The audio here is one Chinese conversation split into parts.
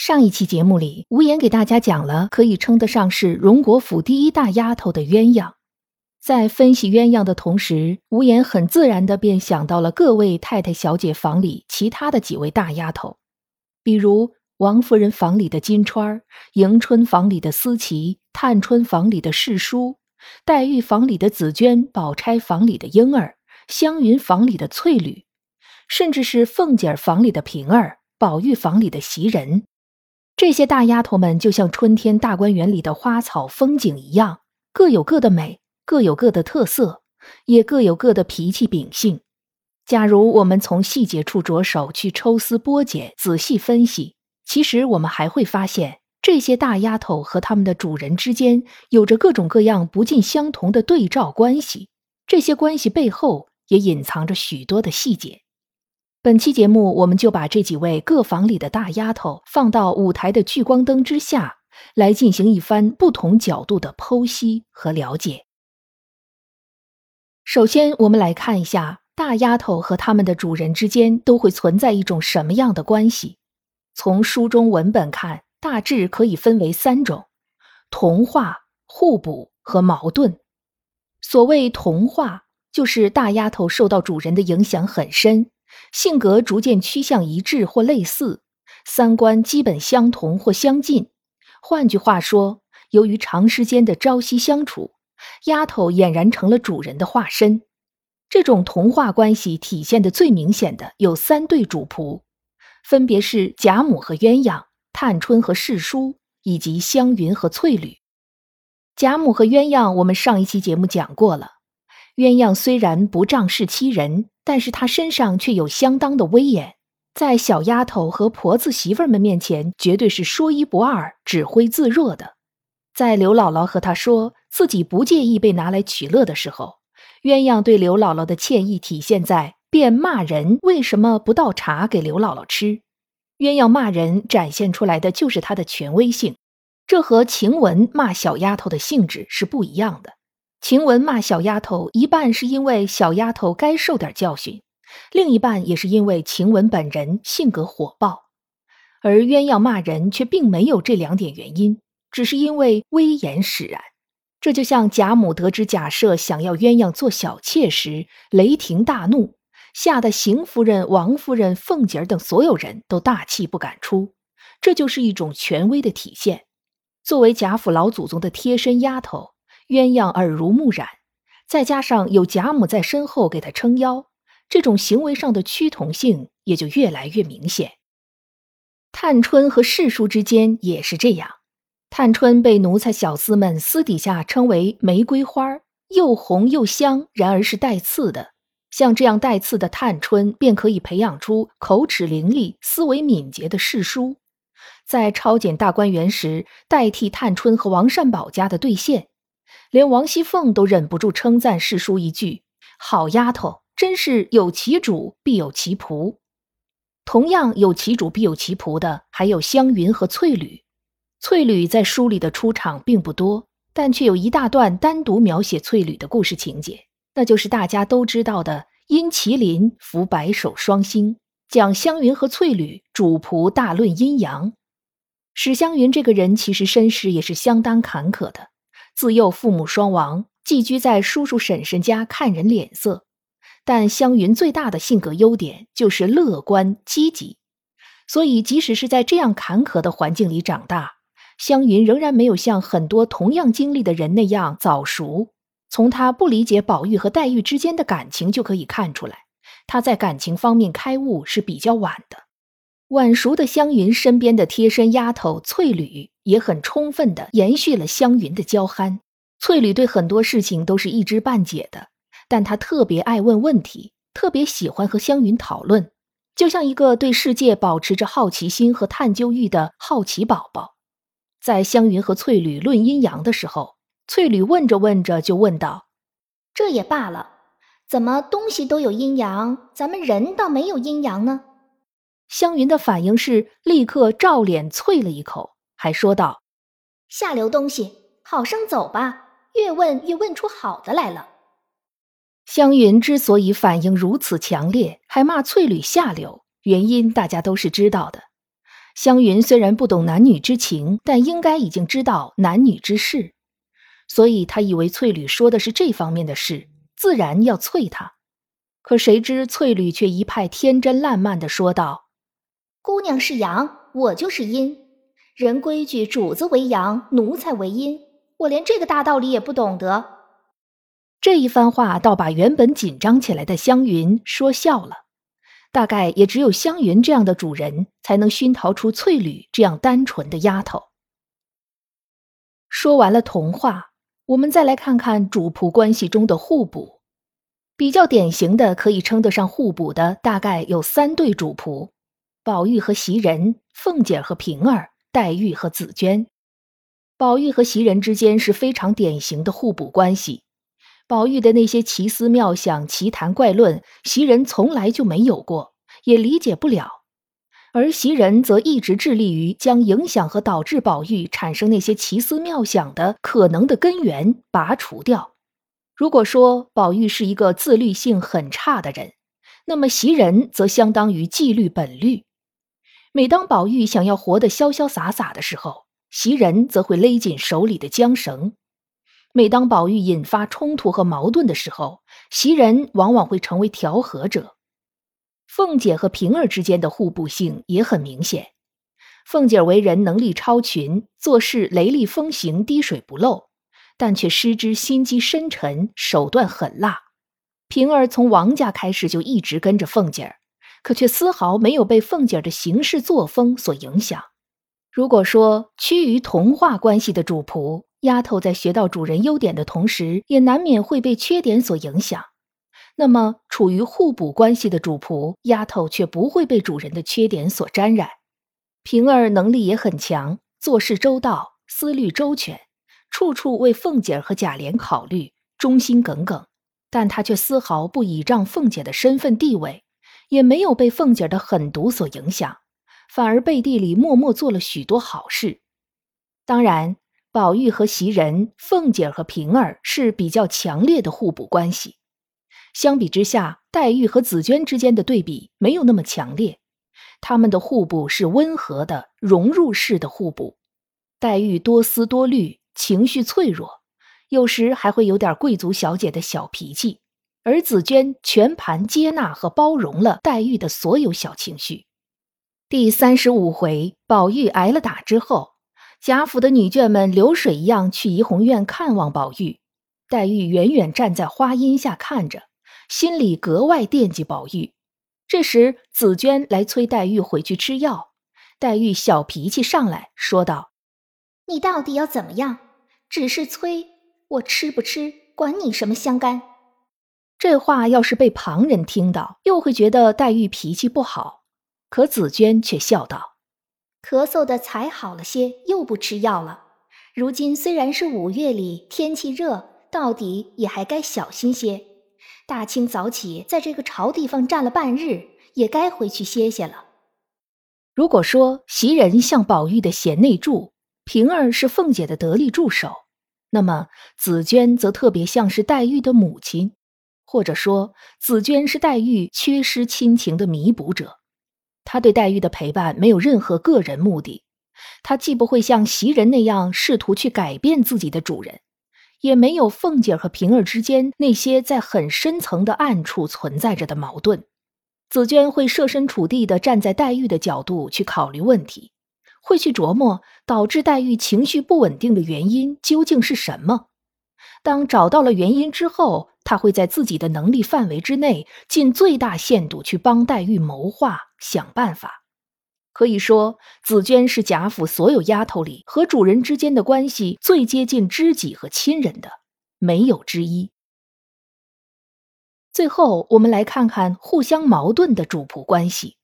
上一期节目里，无言给大家讲了可以称得上是荣国府第一大丫头的鸳鸯。在分析鸳鸯的同时，无言很自然的便想到了各位太太小姐房里其他的几位大丫头，比如王夫人房里的金钏儿、迎春房里的思琪、探春房里的世淑、黛玉房里的紫娟、宝钗房里的莺儿、湘云房里的翠缕，甚至是凤姐儿房里的平儿、宝玉房里的袭人。这些大丫头们就像春天大观园里的花草风景一样，各有各的美，各有各的特色，也各有各的脾气秉性。假如我们从细节处着手去抽丝剥茧、仔细分析，其实我们还会发现，这些大丫头和他们的主人之间有着各种各样不尽相同的对照关系。这些关系背后也隐藏着许多的细节。本期节目，我们就把这几位各房里的大丫头放到舞台的聚光灯之下，来进行一番不同角度的剖析和了解。首先，我们来看一下大丫头和他们的主人之间都会存在一种什么样的关系。从书中文本看，大致可以分为三种：同化、互补和矛盾。所谓同化，就是大丫头受到主人的影响很深。性格逐渐趋向一致或类似，三观基本相同或相近。换句话说，由于长时间的朝夕相处，丫头俨然成了主人的化身。这种同化关系体现的最明显的有三对主仆，分别是贾母和鸳鸯、探春和世淑，以及湘云和翠缕。贾母和鸳鸯，我们上一期节目讲过了。鸳鸯虽然不仗势欺人。但是她身上却有相当的威严，在小丫头和婆子媳妇们面前，绝对是说一不二、指挥自若的。在刘姥姥和她说自己不介意被拿来取乐的时候，鸳鸯对刘姥姥的歉意体现在便骂人为什么不倒茶给刘姥姥吃。鸳鸯骂人展现出来的就是她的权威性，这和晴雯骂小丫头的性质是不一样的。晴雯骂小丫头，一半是因为小丫头该受点教训，另一半也是因为晴雯本人性格火爆。而鸳鸯骂人却并没有这两点原因，只是因为威严使然。这就像贾母得知贾赦想要鸳鸯做小妾时，雷霆大怒，吓得邢夫人、王夫人、凤姐儿等所有人都大气不敢出。这就是一种权威的体现。作为贾府老祖宗的贴身丫头。鸳鸯耳濡目染，再加上有贾母在身后给她撑腰，这种行为上的趋同性也就越来越明显。探春和世叔之间也是这样。探春被奴才小厮们私底下称为玫瑰花，又红又香，然而是带刺的。像这样带刺的探春，便可以培养出口齿伶俐、思维敏捷的世叔，在抄检大观园时代替探春和王善保家的兑现。连王熙凤都忍不住称赞世叔一句：“好丫头，真是有其主必有其仆。”同样有其主必有其仆的，还有湘云和翠缕。翠缕在书里的出场并不多，但却有一大段单独描写翠缕的故事情节，那就是大家都知道的“因麒麟伏白首双星”，讲湘云和翠缕主仆大论阴阳。史湘云这个人其实身世也是相当坎坷的。自幼父母双亡，寄居在叔叔婶婶家看人脸色。但湘云最大的性格优点就是乐观积极，所以即使是在这样坎坷的环境里长大，湘云仍然没有像很多同样经历的人那样早熟。从她不理解宝玉和黛玉之间的感情就可以看出来，她在感情方面开悟是比较晚的。晚熟的湘云身边的贴身丫头翠缕也很充分的延续了湘云的娇憨。翠缕对很多事情都是一知半解的，但她特别爱问问题，特别喜欢和湘云讨论。就像一个对世界保持着好奇心和探究欲的好奇宝宝。在湘云和翠缕论阴阳的时候，翠缕问着问着就问道：“这也罢了，怎么东西都有阴阳，咱们人倒没有阴阳呢？”湘云的反应是立刻照脸啐了一口，还说道：“下流东西，好生走吧！越问越问出好的来了。”湘云之所以反应如此强烈，还骂翠缕下流，原因大家都是知道的。湘云虽然不懂男女之情，但应该已经知道男女之事，所以她以为翠缕说的是这方面的事，自然要啐她。可谁知翠缕却一派天真烂漫的说道：“姑娘是阳，我就是阴。人规矩，主子为阳，奴才为阴。我连这个大道理也不懂得。”这一番话倒把原本紧张起来的湘云说笑了。大概也只有湘云这样的主人，才能熏陶出翠缕这样单纯的丫头。说完了童话，我们再来看看主仆关系中的互补。比较典型的，可以称得上互补的，大概有三对主仆：宝玉和袭人，凤姐和平儿，黛玉和紫娟。宝玉和袭人之间是非常典型的互补关系。宝玉的那些奇思妙想、奇谈怪论，袭人从来就没有过，也理解不了；而袭人则一直致力于将影响和导致宝玉产生那些奇思妙想的可能的根源拔除掉。如果说宝玉是一个自律性很差的人，那么袭人则相当于纪律本律。每当宝玉想要活得潇潇洒洒的时候，袭人则会勒紧手里的缰绳。每当宝玉引发冲突和矛盾的时候，袭人往往会成为调和者。凤姐和平儿之间的互补性也很明显。凤姐为人能力超群，做事雷厉风行、滴水不漏，但却失之心机深沉、手段狠辣。平儿从王家开始就一直跟着凤姐儿，可却丝毫没有被凤姐儿的行事作风所影响。如果说趋于同化关系的主仆，丫头在学到主人优点的同时，也难免会被缺点所影响。那么，处于互补关系的主仆，丫头却不会被主人的缺点所沾染。平儿能力也很强，做事周到，思虑周全，处处为凤姐和贾琏考虑，忠心耿耿。但她却丝毫不倚仗凤姐的身份地位，也没有被凤姐的狠毒所影响，反而背地里默默做了许多好事。当然。宝玉和袭人、凤姐和平儿是比较强烈的互补关系。相比之下，黛玉和紫娟之间的对比没有那么强烈。他们的互补是温和的、融入式的互补。黛玉多思多虑，情绪脆弱，有时还会有点贵族小姐的小脾气；而紫娟全盘接纳和包容了黛玉的所有小情绪。第三十五回，宝玉挨了打之后。贾府的女眷们流水一样去怡红院看望宝玉，黛玉远远站在花荫下看着，心里格外惦记宝玉。这时紫娟来催黛玉回去吃药，黛玉小脾气上来说道：“你到底要怎么样？只是催我吃不吃，管你什么相干？”这话要是被旁人听到，又会觉得黛玉脾气不好。可紫娟却笑道。咳嗽的才好了些，又不吃药了。如今虽然是五月里，天气热，到底也还该小心些。大清早起，在这个潮地方站了半日，也该回去歇歇了。如果说袭人像宝玉的贤内助，平儿是凤姐的得力助手，那么紫娟则特别像是黛玉的母亲，或者说紫娟是黛玉缺失亲情的弥补者。他对黛玉的陪伴没有任何个人目的，他既不会像袭人那样试图去改变自己的主人，也没有凤姐和平儿之间那些在很深层的暗处存在着的矛盾。紫娟会设身处地地站在黛玉的角度去考虑问题，会去琢磨导致黛玉情绪不稳定的原因究竟是什么。当找到了原因之后，他会在自己的能力范围之内，尽最大限度去帮黛玉谋划、想办法。可以说，紫娟是贾府所有丫头里和主人之间的关系最接近知己和亲人的，没有之一。最后，我们来看看互相矛盾的主仆关系。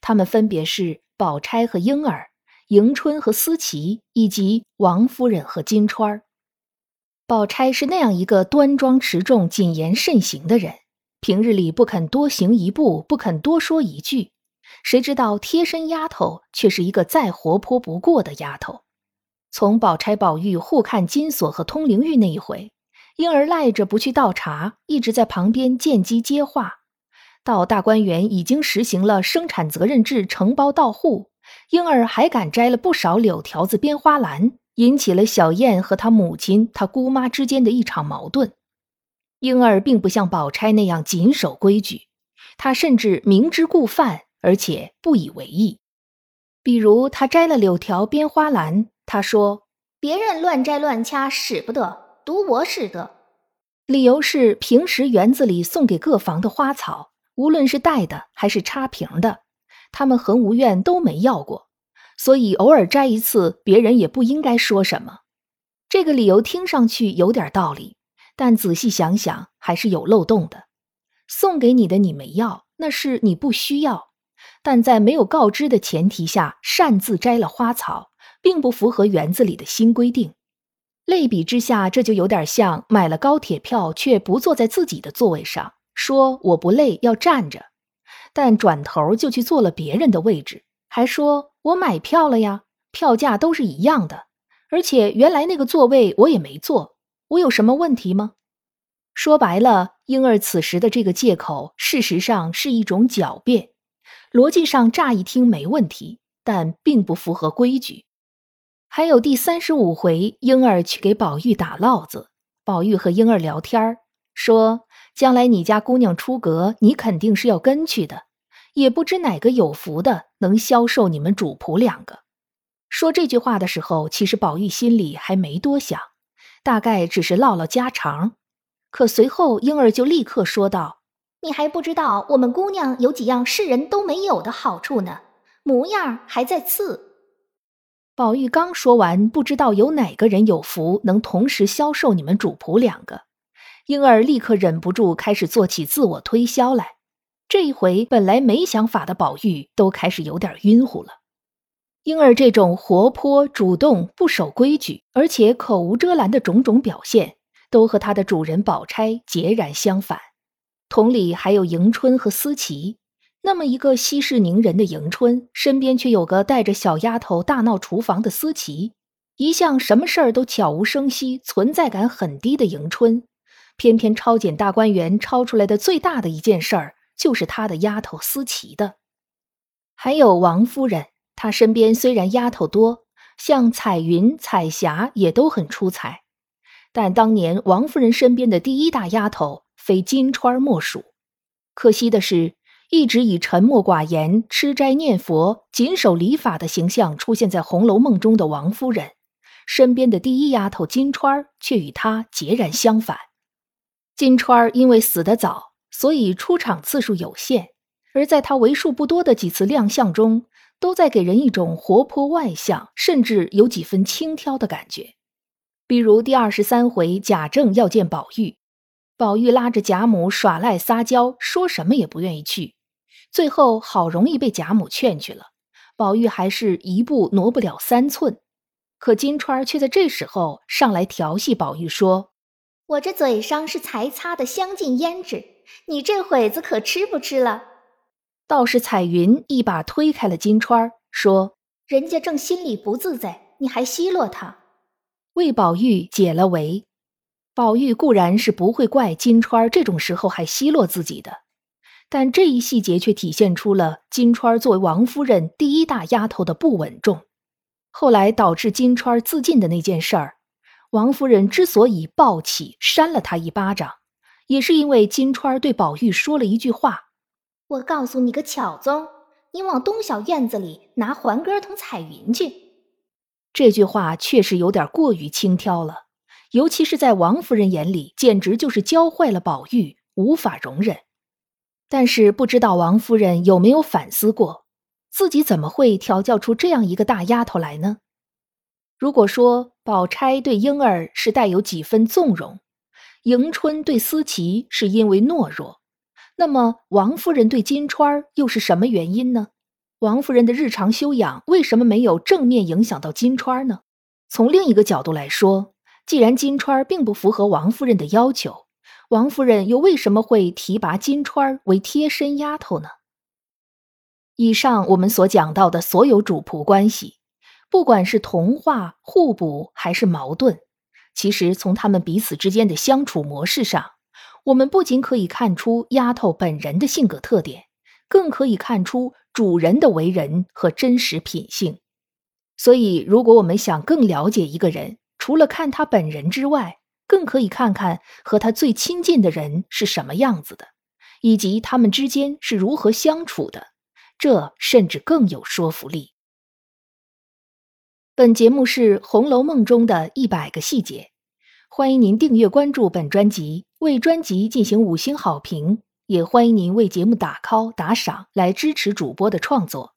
他们分别是宝钗和莺儿、迎春和思琪，以及王夫人和金钏儿。宝钗是那样一个端庄持重、谨言慎行的人，平日里不肯多行一步，不肯多说一句。谁知道贴身丫头却是一个再活泼不过的丫头。从宝钗、宝玉互看金锁和通灵玉那一回，莺儿赖着不去倒茶，一直在旁边见机接话。到大观园已经实行了生产责任制，承包到户，莺儿还敢摘了不少柳条子、编花篮。引起了小燕和她母亲、她姑妈之间的一场矛盾。婴儿并不像宝钗那样谨守规矩，她甚至明知故犯，而且不以为意。比如，她摘了柳条编花篮，她说：“别人乱摘乱掐使不得，独我使得。”理由是平时园子里送给各房的花草，无论是带的还是插瓶的，他们恒无怨都没要过。所以偶尔摘一次，别人也不应该说什么。这个理由听上去有点道理，但仔细想想还是有漏洞的。送给你的你没要，那是你不需要；但在没有告知的前提下擅自摘了花草，并不符合园子里的新规定。类比之下，这就有点像买了高铁票却不坐在自己的座位上，说我不累要站着，但转头就去坐了别人的位置，还说。我买票了呀，票价都是一样的，而且原来那个座位我也没坐，我有什么问题吗？说白了，婴儿此时的这个借口，事实上是一种狡辩，逻辑上乍一听没问题，但并不符合规矩。还有第三十五回，婴儿去给宝玉打烙子，宝玉和婴儿聊天说将来你家姑娘出阁，你肯定是要跟去的。也不知哪个有福的能销售你们主仆两个。说这句话的时候，其实宝玉心里还没多想，大概只是唠唠家常。可随后莺儿就立刻说道：“你还不知道我们姑娘有几样世人都没有的好处呢，模样还在次。”宝玉刚说完，不知道有哪个人有福能同时销售你们主仆两个，莺儿立刻忍不住开始做起自我推销来。这一回本来没想法的宝玉都开始有点晕乎了。婴儿这种活泼、主动、不守规矩，而且口无遮拦的种种表现，都和他的主人宝钗截然相反。同理，还有迎春和思琪，那么一个息事宁人的迎春，身边却有个带着小丫头大闹厨房的思琪；一向什么事儿都悄无声息、存在感很低的迎春，偏偏抄检大观园抄出来的最大的一件事儿。就是他的丫头思琪的，还有王夫人。她身边虽然丫头多，像彩云、彩霞也都很出彩，但当年王夫人身边的第一大丫头非金钏莫属。可惜的是，一直以沉默寡言、吃斋念佛、谨守礼法的形象出现在《红楼梦》中的王夫人，身边的第一丫头金钏却与她截然相反。金钏因为死得早。所以出场次数有限，而在他为数不多的几次亮相中，都在给人一种活泼外向，甚至有几分轻佻的感觉。比如第二十三回，贾政要见宝玉，宝玉拉着贾母耍赖撒娇，说什么也不愿意去，最后好容易被贾母劝去了，宝玉还是一步挪不了三寸。可金钏却在这时候上来调戏宝玉，说：“我这嘴上是才擦的香净胭脂。”你这会子可吃不吃了？倒是彩云一把推开了金钏儿，说：“人家正心里不自在，你还奚落他？”为宝玉解了围。宝玉固然是不会怪金钏儿这种时候还奚落自己的，但这一细节却体现出了金钏儿作为王夫人第一大丫头的不稳重。后来导致金钏儿自尽的那件事儿，王夫人之所以暴起扇了他一巴掌。也是因为金钏对宝玉说了一句话：“我告诉你个巧宗，你往东小院子里拿环哥同彩云去。”这句话确实有点过于轻佻了，尤其是在王夫人眼里，简直就是教坏了宝玉，无法容忍。但是不知道王夫人有没有反思过，自己怎么会调教出这样一个大丫头来呢？如果说宝钗对婴儿是带有几分纵容，迎春对思琪是因为懦弱，那么王夫人对金钏又是什么原因呢？王夫人的日常修养为什么没有正面影响到金钏呢？从另一个角度来说，既然金钏并不符合王夫人的要求，王夫人又为什么会提拔金钏为贴身丫头呢？以上我们所讲到的所有主仆关系，不管是同化、互补还是矛盾，其实从他们彼此之间的相处模式上，我们不仅可以看出丫头本人的性格特点，更可以看出主人的为人和真实品性。所以，如果我们想更了解一个人，除了看他本人之外，更可以看看和他最亲近的人是什么样子的，以及他们之间是如何相处的，这甚至更有说服力。本节目是《红楼梦》中的一百个细节，欢迎您订阅关注本专辑，为专辑进行五星好评，也欢迎您为节目打 call 打赏来支持主播的创作。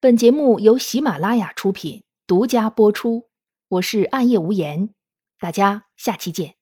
本节目由喜马拉雅出品，独家播出。我是暗夜无言，大家下期见。